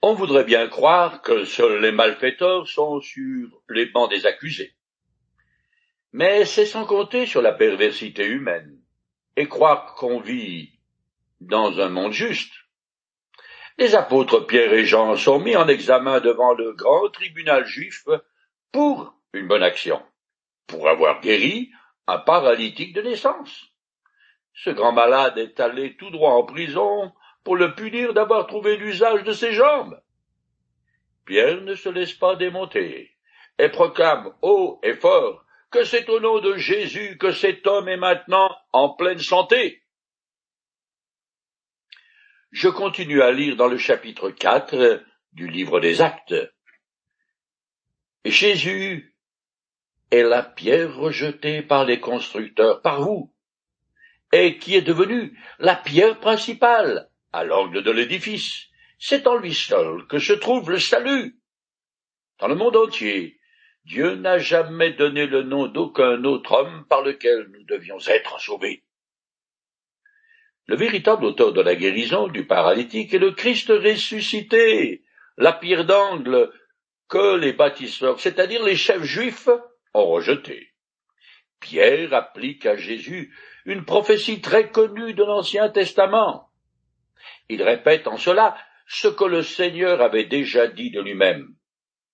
On voudrait bien croire que seuls les malfaiteurs sont sur les bancs des accusés. Mais c'est sans compter sur la perversité humaine, et croire qu'on vit dans un monde juste. Les apôtres Pierre et Jean sont mis en examen devant le grand tribunal juif pour une bonne action, pour avoir guéri un paralytique de naissance. Ce grand malade est allé tout droit en prison pour le punir d'avoir trouvé l'usage de ses jambes. Pierre ne se laisse pas démonter et proclame haut et fort que c'est au nom de Jésus que cet homme est maintenant en pleine santé. Je continue à lire dans le chapitre 4 du livre des Actes. Jésus est la pierre rejetée par les constructeurs, par vous, et qui est devenue la pierre principale à l'angle de l'édifice. C'est en lui seul que se trouve le salut. Dans le monde entier, Dieu n'a jamais donné le nom d'aucun autre homme par lequel nous devions être sauvés. Le véritable auteur de la guérison du paralytique est le Christ ressuscité, la pierre d'angle que les bâtisseurs, c'est-à-dire les chefs juifs, ont rejeté. Pierre applique à Jésus une prophétie très connue de l'Ancien Testament. Il répète en cela ce que le Seigneur avait déjà dit de lui-même.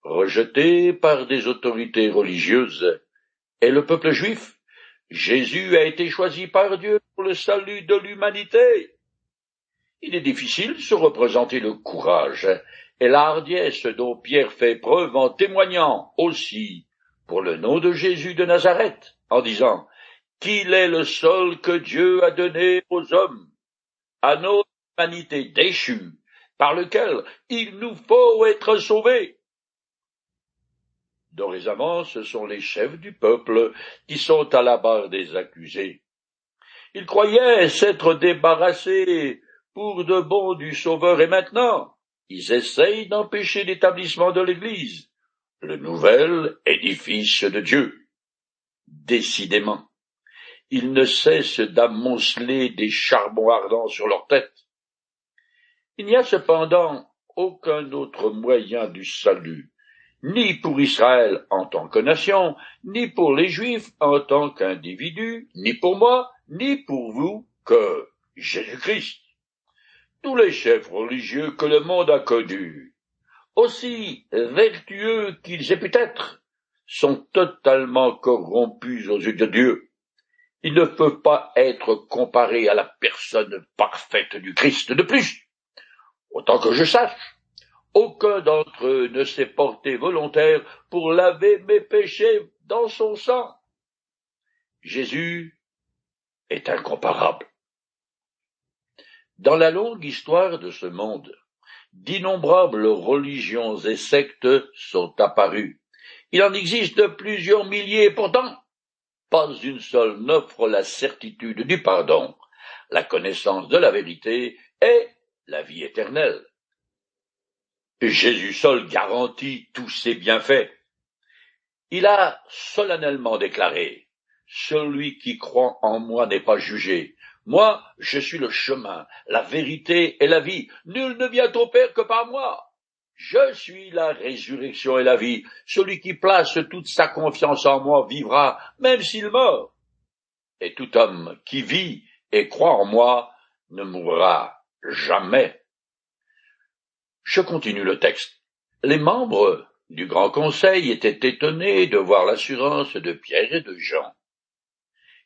Rejeté par des autorités religieuses et le peuple juif, Jésus a été choisi par Dieu pour le salut de l'humanité. Il est difficile de se représenter le courage et la hardiesse dont Pierre fait preuve en témoignant aussi pour le nom de Jésus de Nazareth, en disant qu'il est le seul que Dieu a donné aux hommes, à notre humanité déchue, par lequel il nous faut être sauvés. Dorénavant, ce sont les chefs du peuple qui sont à la barre des accusés. Ils croyaient s'être débarrassés pour de bon du Sauveur, et maintenant, ils essayent d'empêcher l'établissement de l'Église, le nouvel édifice de Dieu. Décidément, ils ne cessent d'amonceler des charbons ardents sur leur tête. Il n'y a cependant aucun autre moyen du salut, ni pour Israël en tant que nation, ni pour les Juifs en tant qu'individus, ni pour moi, ni pour vous, que Jésus-Christ. Tous les chefs religieux que le monde a connus, aussi vertueux qu'ils aient pu être, sont totalement corrompus aux yeux de Dieu. Ils ne peuvent pas être comparés à la personne parfaite du Christ. De plus, autant que je sache, aucun d'entre eux ne s'est porté volontaire pour laver mes péchés dans son sang. Jésus est incomparable. Dans la longue histoire de ce monde, d'innombrables religions et sectes sont apparues. Il en existe plusieurs milliers, pourtant, pas une seule n'offre la certitude du pardon, la connaissance de la vérité et la vie éternelle. Jésus seul garantit tous ses bienfaits. Il a solennellement déclaré Celui qui croit en moi n'est pas jugé. Moi, je suis le chemin, la vérité et la vie. Nul ne vient au Père que par moi. Je suis la résurrection et la vie. Celui qui place toute sa confiance en moi vivra, même s'il meurt. Et tout homme qui vit et croit en moi ne mourra jamais. Je continue le texte. Les membres du Grand Conseil étaient étonnés de voir l'assurance de Pierre et de Jean.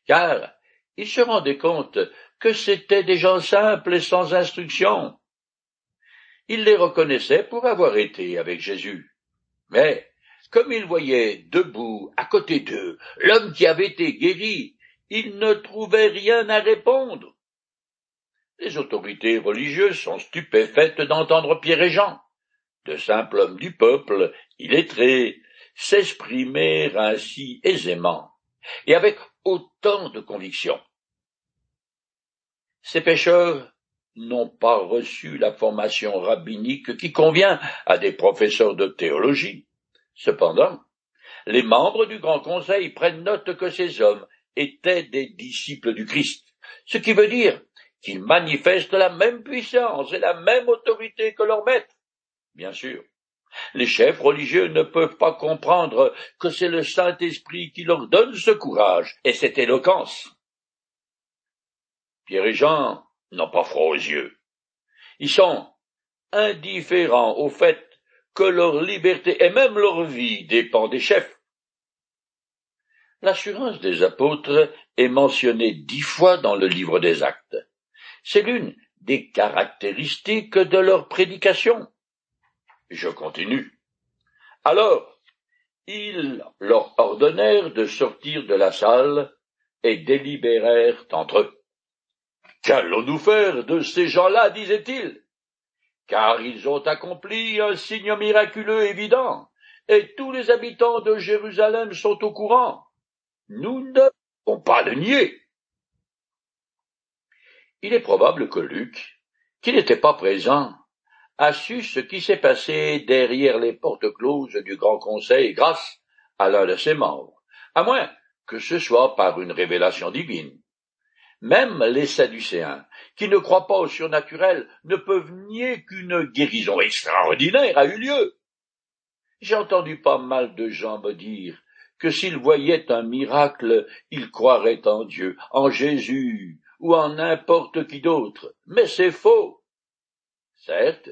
Car ils se rendaient compte que c'étaient des gens simples et sans instruction. Ils les reconnaissaient pour avoir été avec Jésus. Mais, comme ils voyaient debout, à côté d'eux, l'homme qui avait été guéri, ils ne trouvaient rien à répondre. Les autorités religieuses sont stupéfaites d'entendre Pierre et Jean, de simples hommes du peuple, illettrés, s'exprimer ainsi aisément, et avec autant de conviction. Ces pécheurs n'ont pas reçu la formation rabbinique qui convient à des professeurs de théologie. Cependant, les membres du Grand Conseil prennent note que ces hommes étaient des disciples du Christ, ce qui veut dire qu'ils manifestent la même puissance et la même autorité que leur maître. bien sûr. Les chefs religieux ne peuvent pas comprendre que c'est le Saint-Esprit qui leur donne ce courage et cette éloquence. Pierre et Jean n'ont pas froid aux yeux. Ils sont indifférents au fait que leur liberté et même leur vie dépend des chefs. L'assurance des apôtres est mentionnée dix fois dans le livre des actes. C'est l'une des caractéristiques de leur prédication. Je continue. Alors, ils leur ordonnèrent de sortir de la salle et délibérèrent entre eux. Qu'allons-nous faire de ces gens-là, disaient-ils? Car ils ont accompli un signe miraculeux évident, et tous les habitants de Jérusalem sont au courant. Nous ne pouvons pas le nier. Il est probable que Luc, qui n'était pas présent, a su ce qui s'est passé derrière les portes closes du Grand Conseil grâce à l'un de ses membres, à moins que ce soit par une révélation divine. Même les Sadducéens, qui ne croient pas au surnaturel, ne peuvent nier qu'une guérison extraordinaire a eu lieu. J'ai entendu pas mal de gens me dire que s'ils voyaient un miracle, ils croiraient en Dieu, en Jésus, ou en n'importe qui d'autre. Mais c'est faux. Certes,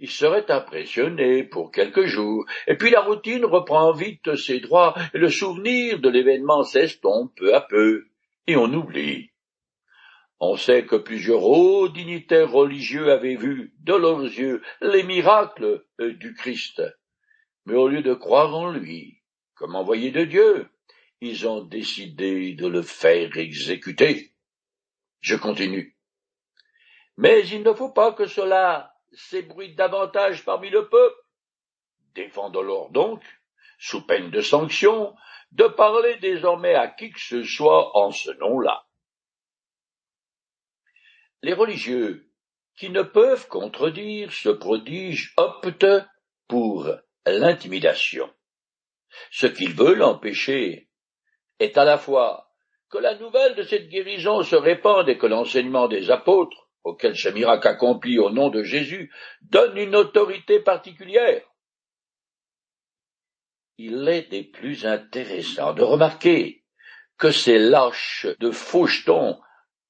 ils seraient impressionnés pour quelques jours, et puis la routine reprend vite ses droits, et le souvenir de l'événement s'estompe peu à peu, et on oublie. On sait que plusieurs hauts dignitaires religieux avaient vu, de leurs yeux, les miracles euh, du Christ. Mais au lieu de croire en lui, comme envoyé de Dieu, ils ont décidé de le faire exécuter. Je continue. Mais il ne faut pas que cela s'ébruite davantage parmi le peuple. Défendons-leur donc, sous peine de sanction, de parler désormais à qui que ce soit en ce nom-là. Les religieux, qui ne peuvent contredire ce prodige, optent pour l'intimidation. Ce qu'ils veulent empêcher est à la fois que la nouvelle de cette guérison se répande et que l'enseignement des apôtres, auquel ce miracle accompli au nom de Jésus, donne une autorité particulière. Il est des plus intéressants de remarquer que ces lâches de fauchetons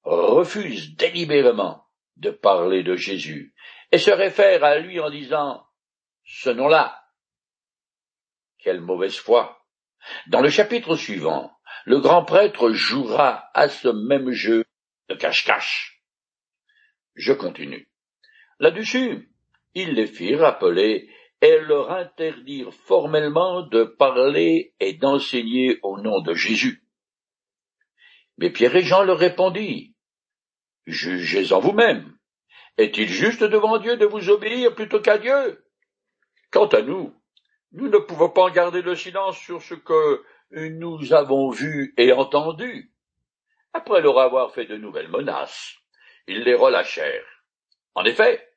refusent délibérément de parler de Jésus et se réfèrent à lui en disant ce nom-là quelle mauvaise foi. Dans le chapitre suivant, le grand prêtre jouera à ce même jeu de cache-cache. Je continue. Là-dessus, il les fit rappeler et leur interdirent formellement de parler et d'enseigner au nom de Jésus. Mais Pierre et Jean leur répondit, Jugez-en vous-même. Est-il juste devant Dieu de vous obéir plutôt qu'à Dieu? Quant à nous, nous ne pouvons pas garder le silence sur ce que nous avons vu et entendu. Après leur avoir fait de nouvelles menaces, ils les relâchèrent. En effet,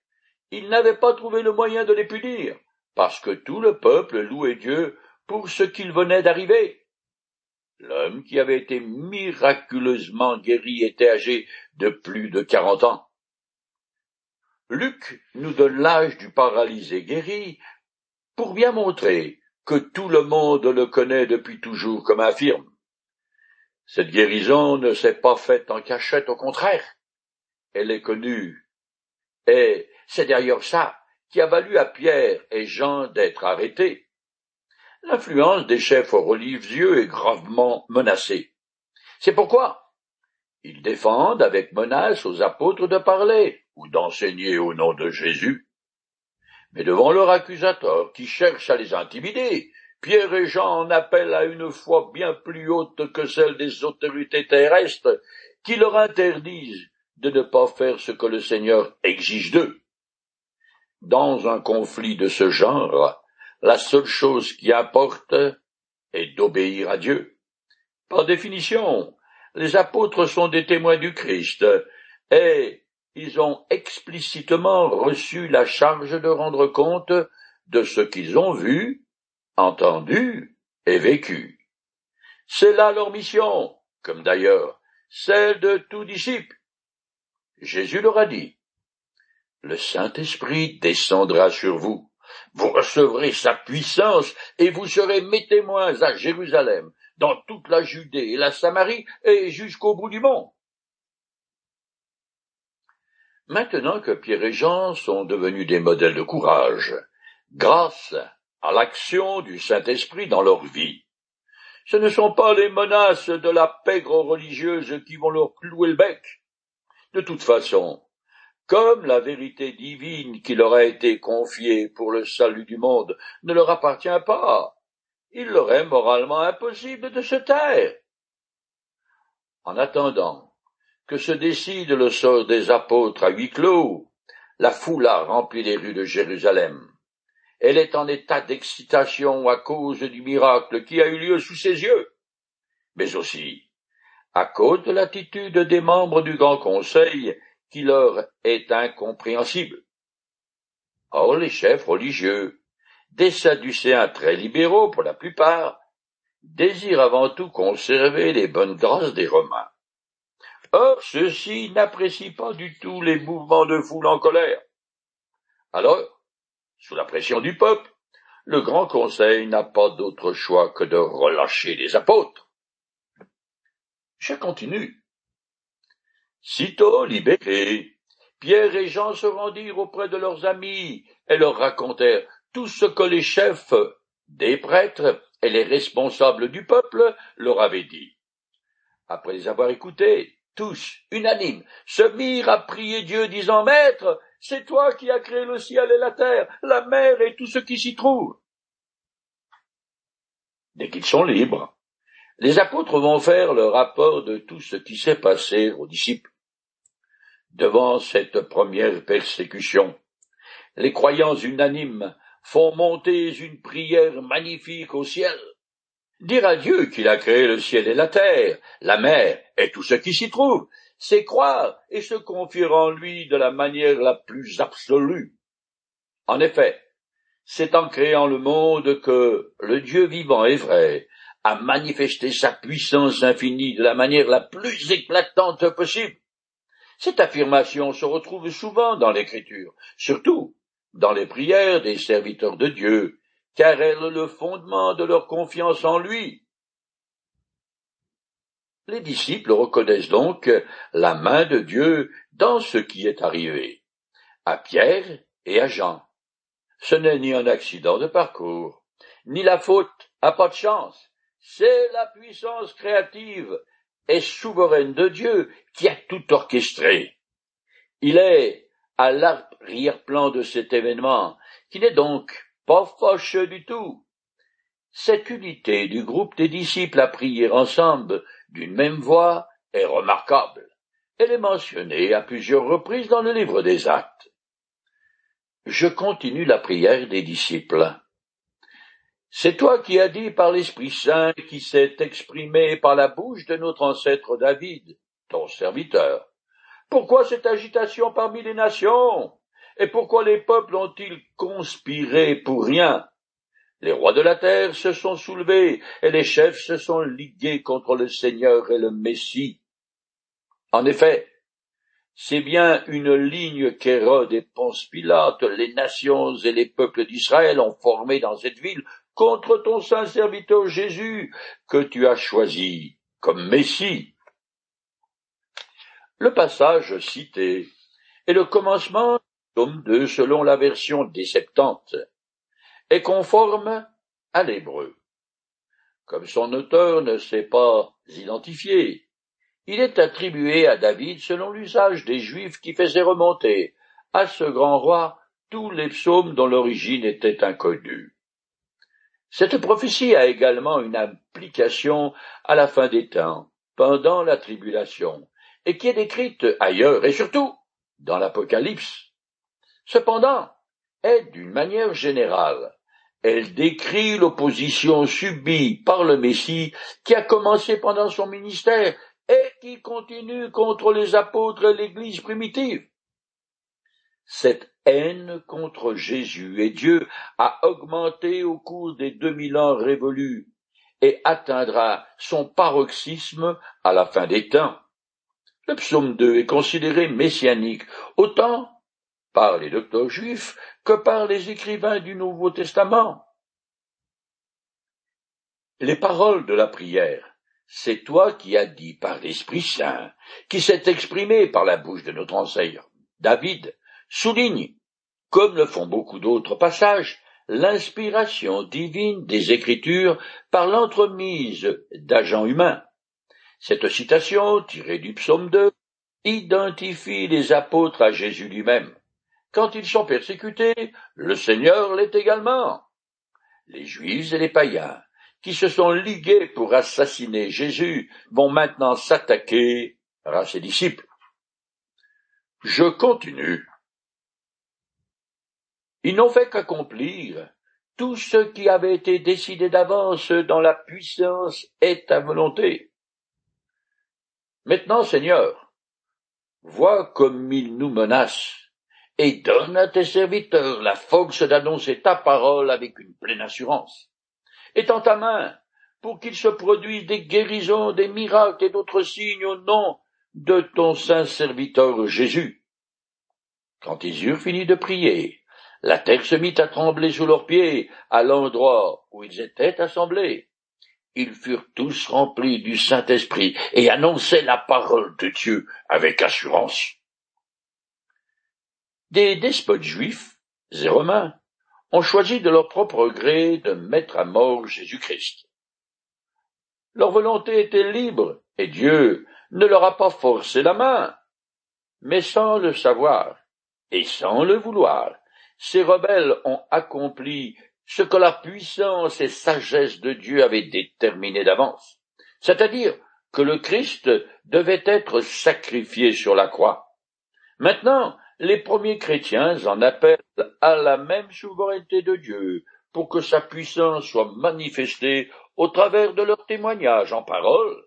ils n'avaient pas trouvé le moyen de les punir, parce que tout le peuple louait Dieu pour ce qu'il venait d'arriver. L'homme qui avait été miraculeusement guéri était âgé de plus de quarante ans. Luc nous donne l'âge du paralysé guéri pour bien montrer que tout le monde le connaît depuis toujours comme affirme. Cette guérison ne s'est pas faite en cachette, au contraire. Elle est connue. Et c'est d'ailleurs ça qui a valu à Pierre et Jean d'être arrêtés. L'influence des chefs religieux est gravement menacée. C'est pourquoi ils défendent avec menace aux apôtres de parler ou d'enseigner au nom de Jésus. Mais devant leur accusateur qui cherche à les intimider, Pierre et Jean en appellent à une foi bien plus haute que celle des autorités terrestres qui leur interdisent de ne pas faire ce que le Seigneur exige d'eux. Dans un conflit de ce genre, la seule chose qui importe est d'obéir à Dieu. Par définition, les apôtres sont des témoins du Christ, et ils ont explicitement reçu la charge de rendre compte de ce qu'ils ont vu, entendu et vécu. C'est là leur mission, comme d'ailleurs celle de tout disciple. Jésus leur a dit, Le Saint-Esprit descendra sur vous, vous recevrez sa puissance et vous serez mes témoins à Jérusalem, dans toute la Judée et la Samarie et jusqu'au bout du monde. Maintenant que Pierre et Jean sont devenus des modèles de courage, grâce à l'action du Saint-Esprit dans leur vie, ce ne sont pas les menaces de la pègre religieuse qui vont leur clouer le bec. De toute façon, comme la vérité divine qui leur a été confiée pour le salut du monde ne leur appartient pas, il leur est moralement impossible de se taire. En attendant que se décide le sort des apôtres à huis clos, la foule a rempli les rues de Jérusalem. Elle est en état d'excitation à cause du miracle qui a eu lieu sous ses yeux, mais aussi à cause de l'attitude des membres du Grand Conseil qui leur est incompréhensible. Or les chefs religieux, des Sadducéens très libéraux pour la plupart, désirent avant tout conserver les bonnes grâces des Romains. Or ceux-ci n'apprécient pas du tout les mouvements de foule en colère. Alors, sous la pression du peuple, le Grand Conseil n'a pas d'autre choix que de relâcher les apôtres. Je continue. Sitôt libérés, Pierre et Jean se rendirent auprès de leurs amis et leur racontèrent tout ce que les chefs des prêtres et les responsables du peuple leur avaient dit. Après les avoir écoutés, tous, unanimes, se mirent à prier Dieu, disant Maître, c'est toi qui as créé le ciel et la terre, la mer et tout ce qui s'y trouve. Dès qu'ils sont libres, les apôtres vont faire le rapport de tout ce qui s'est passé aux disciples. Devant cette première persécution, les croyants unanimes font monter une prière magnifique au ciel. Dire à Dieu qu'il a créé le ciel et la terre, la mer et tout ce qui s'y trouve, c'est croire et se confier en lui de la manière la plus absolue. En effet, c'est en créant le monde que le Dieu vivant et vrai à manifester sa puissance infinie de la manière la plus éclatante possible. Cette affirmation se retrouve souvent dans l'Écriture, surtout dans les prières des serviteurs de Dieu, car elle est le fondement de leur confiance en lui. Les disciples reconnaissent donc la main de Dieu dans ce qui est arrivé, à Pierre et à Jean. Ce n'est ni un accident de parcours, ni la faute à pas de chance, c'est la puissance créative et souveraine de Dieu qui a tout orchestré. Il est à l'arrière-plan de cet événement, qui n'est donc du tout. Cette unité du groupe des disciples à prier ensemble d'une même voix est remarquable. Elle est mentionnée à plusieurs reprises dans le livre des actes. Je continue la prière des disciples. C'est toi qui as dit par l'Esprit Saint qui s'est exprimé par la bouche de notre ancêtre David, ton serviteur. Pourquoi cette agitation parmi les nations? Et pourquoi les peuples ont-ils conspiré pour rien? Les rois de la terre se sont soulevés, et les chefs se sont ligués contre le Seigneur et le Messie. En effet, c'est bien une ligne qu'Hérode et Ponce Pilate, les nations et les peuples d'Israël ont formée dans cette ville contre ton saint serviteur Jésus, que tu as choisi comme Messie. Le passage cité est le commencement tome 2 selon la version des Septante, est conforme à l'hébreu. Comme son auteur ne s'est pas identifié, il est attribué à David selon l'usage des Juifs qui faisaient remonter à ce grand roi tous les psaumes dont l'origine était inconnue. Cette prophétie a également une implication à la fin des temps, pendant la tribulation, et qui est décrite ailleurs et surtout dans l'Apocalypse. Cependant, est d'une manière générale, elle décrit l'opposition subie par le Messie qui a commencé pendant son ministère et qui continue contre les apôtres et l'Église primitive. Cette haine contre Jésus et Dieu a augmenté au cours des deux mille ans révolus et atteindra son paroxysme à la fin des temps. Le psaume 2 est considéré messianique, autant par les docteurs juifs que par les écrivains du Nouveau Testament. Les paroles de la prière, c'est toi qui as dit par l'Esprit Saint, qui s'est exprimé par la bouche de notre enseignant. David souligne, comme le font beaucoup d'autres passages, l'inspiration divine des Écritures par l'entremise d'agents humains. Cette citation, tirée du psaume 2, identifie les apôtres à Jésus lui-même. Quand ils sont persécutés, le Seigneur l'est également. Les Juifs et les païens, qui se sont ligués pour assassiner Jésus, vont maintenant s'attaquer à ses disciples. Je continue. Ils n'ont fait qu'accomplir tout ce qui avait été décidé d'avance dans la puissance et ta volonté. Maintenant, Seigneur, vois comme ils nous menacent, et donne à tes serviteurs la force d'annoncer ta parole avec une pleine assurance. Étends ta main pour qu'il se produise des guérisons, des miracles et d'autres signes au nom de ton saint serviteur Jésus. Quand ils eurent fini de prier, la terre se mit à trembler sous leurs pieds à l'endroit où ils étaient assemblés. Ils furent tous remplis du Saint-Esprit et annonçaient la parole de Dieu avec assurance. Des despotes juifs et romains ont choisi de leur propre gré de mettre à mort Jésus-Christ. Leur volonté était libre et Dieu ne leur a pas forcé la main. Mais sans le savoir et sans le vouloir, ces rebelles ont accompli ce que la puissance et sagesse de Dieu avaient déterminé d'avance, c'est-à-dire que le Christ devait être sacrifié sur la croix. Maintenant, les premiers chrétiens en appellent à la même souveraineté de Dieu pour que sa puissance soit manifestée au travers de leurs témoignages en parole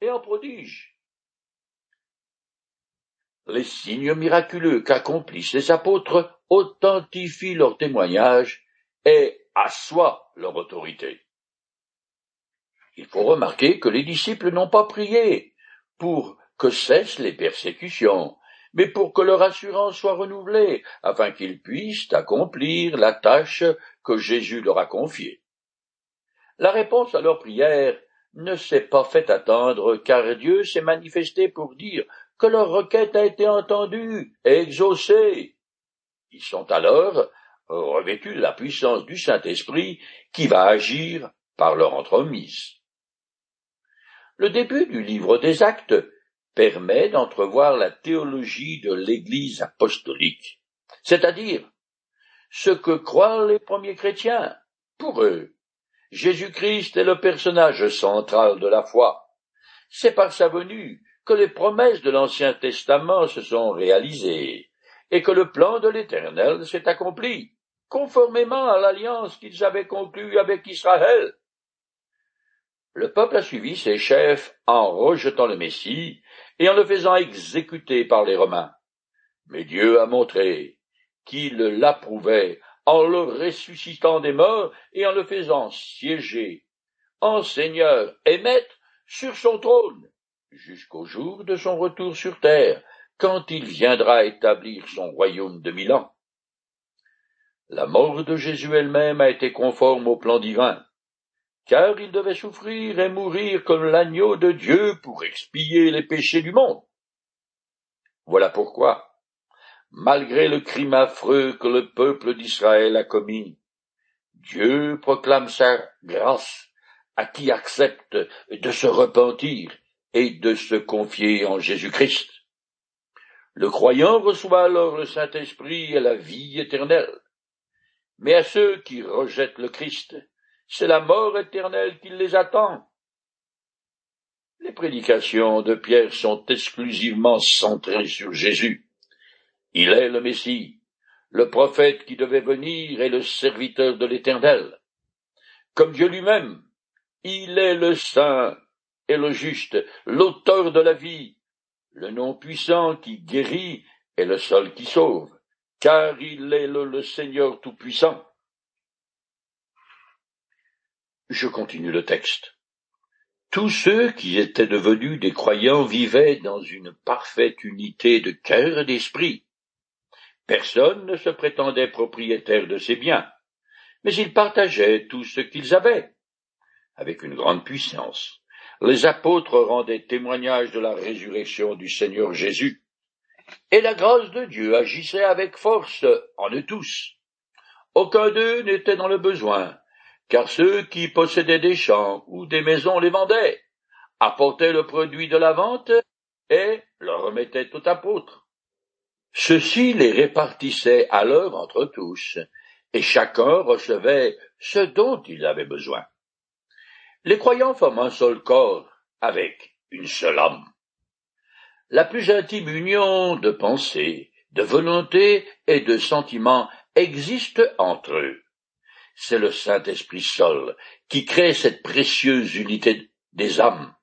et en prodiges. Les signes miraculeux qu'accomplissent les apôtres authentifie leur témoignage et assoit leur autorité. Il faut remarquer que les disciples n'ont pas prié pour que cessent les persécutions, mais pour que leur assurance soit renouvelée, afin qu'ils puissent accomplir la tâche que Jésus leur a confiée. La réponse à leur prière ne s'est pas fait attendre, car Dieu s'est manifesté pour dire que leur requête a été entendue et exaucée. Ils sont alors revêtus de la puissance du Saint-Esprit qui va agir par leur entremise. Le début du livre des actes permet d'entrevoir la théologie de l'Église apostolique, c'est-à-dire ce que croient les premiers chrétiens. Pour eux, Jésus-Christ est le personnage central de la foi. C'est par sa venue que les promesses de l'Ancien Testament se sont réalisées et que le plan de l'Éternel s'est accompli, conformément à l'alliance qu'ils avaient conclue avec Israël. Le peuple a suivi ses chefs en rejetant le Messie et en le faisant exécuter par les Romains. Mais Dieu a montré qu'il l'approuvait en le ressuscitant des morts et en le faisant siéger en Seigneur et Maître sur son trône jusqu'au jour de son retour sur terre quand il viendra établir son royaume de mille ans. La mort de Jésus elle-même a été conforme au plan divin, car il devait souffrir et mourir comme l'agneau de Dieu pour expier les péchés du monde. Voilà pourquoi, malgré le crime affreux que le peuple d'Israël a commis, Dieu proclame sa grâce à qui accepte de se repentir et de se confier en Jésus-Christ. Le croyant reçoit alors le Saint-Esprit et la vie éternelle. Mais à ceux qui rejettent le Christ, c'est la mort éternelle qui les attend. Les prédications de Pierre sont exclusivement centrées sur Jésus. Il est le Messie, le prophète qui devait venir et le serviteur de l'Éternel. Comme Dieu lui-même, il est le saint et le juste, l'auteur de la vie, le nom puissant qui guérit est le seul qui sauve, car il est le, Seigneur tout-puissant. Je continue le texte. Tous ceux qui étaient devenus des croyants vivaient dans une parfaite unité de cœur et d'esprit. Personne ne se prétendait propriétaire de ses biens, mais ils partageaient tout ce qu'ils avaient. Avec une grande puissance, les apôtres rendaient témoignage de la résurrection du Seigneur Jésus, et la grâce de Dieu agissait avec force en eux tous. Aucun d'eux n'était dans le besoin, car ceux qui possédaient des champs ou des maisons les vendaient, apportaient le produit de la vente et le remettaient aux apôtres. Ceux-ci les répartissaient alors entre tous, et chacun recevait ce dont il avait besoin. Les croyants forment un seul corps, avec une seule âme. La plus intime union de pensée, de volonté et de sentiment existe entre eux. C'est le Saint-Esprit seul qui crée cette précieuse unité des âmes.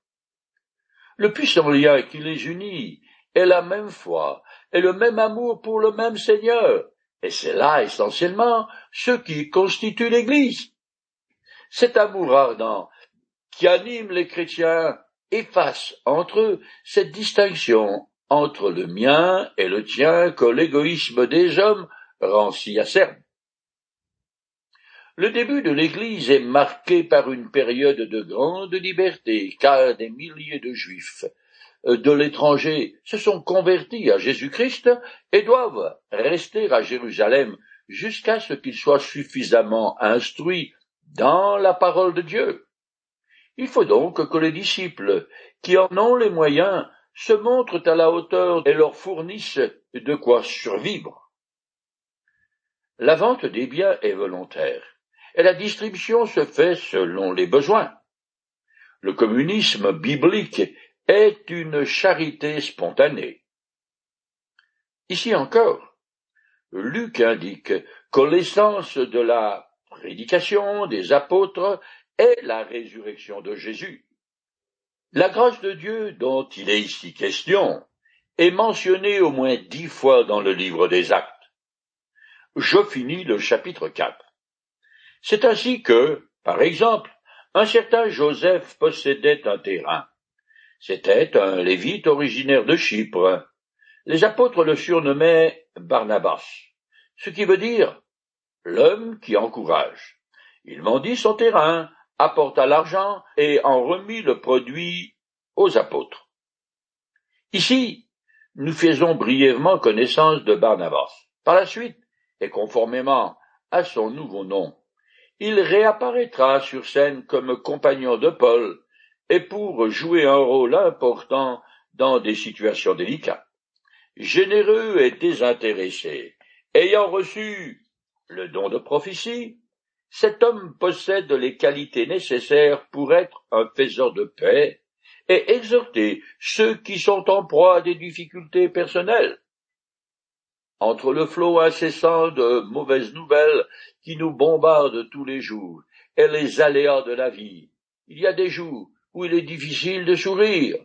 Le puissant lien qui les unit est la même foi et le même amour pour le même Seigneur, et c'est là essentiellement ce qui constitue l'Église. Cet amour ardent qui anime les chrétiens efface entre eux cette distinction entre le mien et le tien que l'égoïsme des hommes rend si acerbe. Le début de l'Église est marqué par une période de grande liberté, car des milliers de Juifs euh, de l'étranger se sont convertis à Jésus-Christ et doivent rester à Jérusalem jusqu'à ce qu'ils soient suffisamment instruits dans la parole de Dieu. Il faut donc que les disciples, qui en ont les moyens, se montrent à la hauteur et leur fournissent de quoi survivre. La vente des biens est volontaire, et la distribution se fait selon les besoins. Le communisme biblique est une charité spontanée. Ici encore, Luc indique que l'essence de la prédication des apôtres est la résurrection de Jésus. La grâce de Dieu dont il est ici question est mentionnée au moins dix fois dans le livre des actes. Je finis le chapitre 4. C'est ainsi que, par exemple, un certain Joseph possédait un terrain. C'était un lévite originaire de Chypre. Les apôtres le surnommaient Barnabas, ce qui veut dire l'homme qui encourage. Il vendit son terrain apporta l'argent et en remit le produit aux apôtres. Ici, nous faisons brièvement connaissance de Barnabas. Par la suite, et conformément à son nouveau nom, il réapparaîtra sur scène comme compagnon de Paul et pour jouer un rôle important dans des situations délicates. Généreux et désintéressé, ayant reçu le don de prophétie, cet homme possède les qualités nécessaires pour être un faiseur de paix et exhorter ceux qui sont en proie à des difficultés personnelles. Entre le flot incessant de mauvaises nouvelles qui nous bombardent tous les jours et les aléas de la vie, il y a des jours où il est difficile de sourire.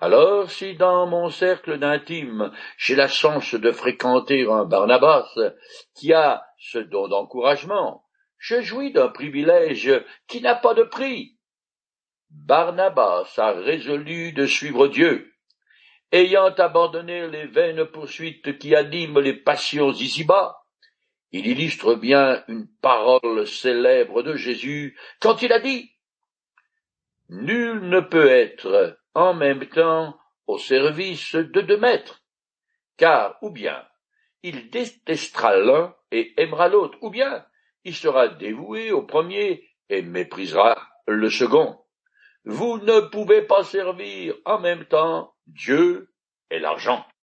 Alors, si dans mon cercle d'intime j'ai la chance de fréquenter un Barnabas qui a ce don d'encouragement, je jouis d'un privilège qui n'a pas de prix. Barnabas a résolu de suivre Dieu. Ayant abandonné les vaines poursuites qui animent les passions ici-bas, il illustre bien une parole célèbre de Jésus quand il a dit Nul ne peut être en même temps au service de deux maîtres, car ou bien il détestera l'un et aimera l'autre, ou bien il sera dévoué au premier et méprisera le second. Vous ne pouvez pas servir en même temps Dieu et l'argent.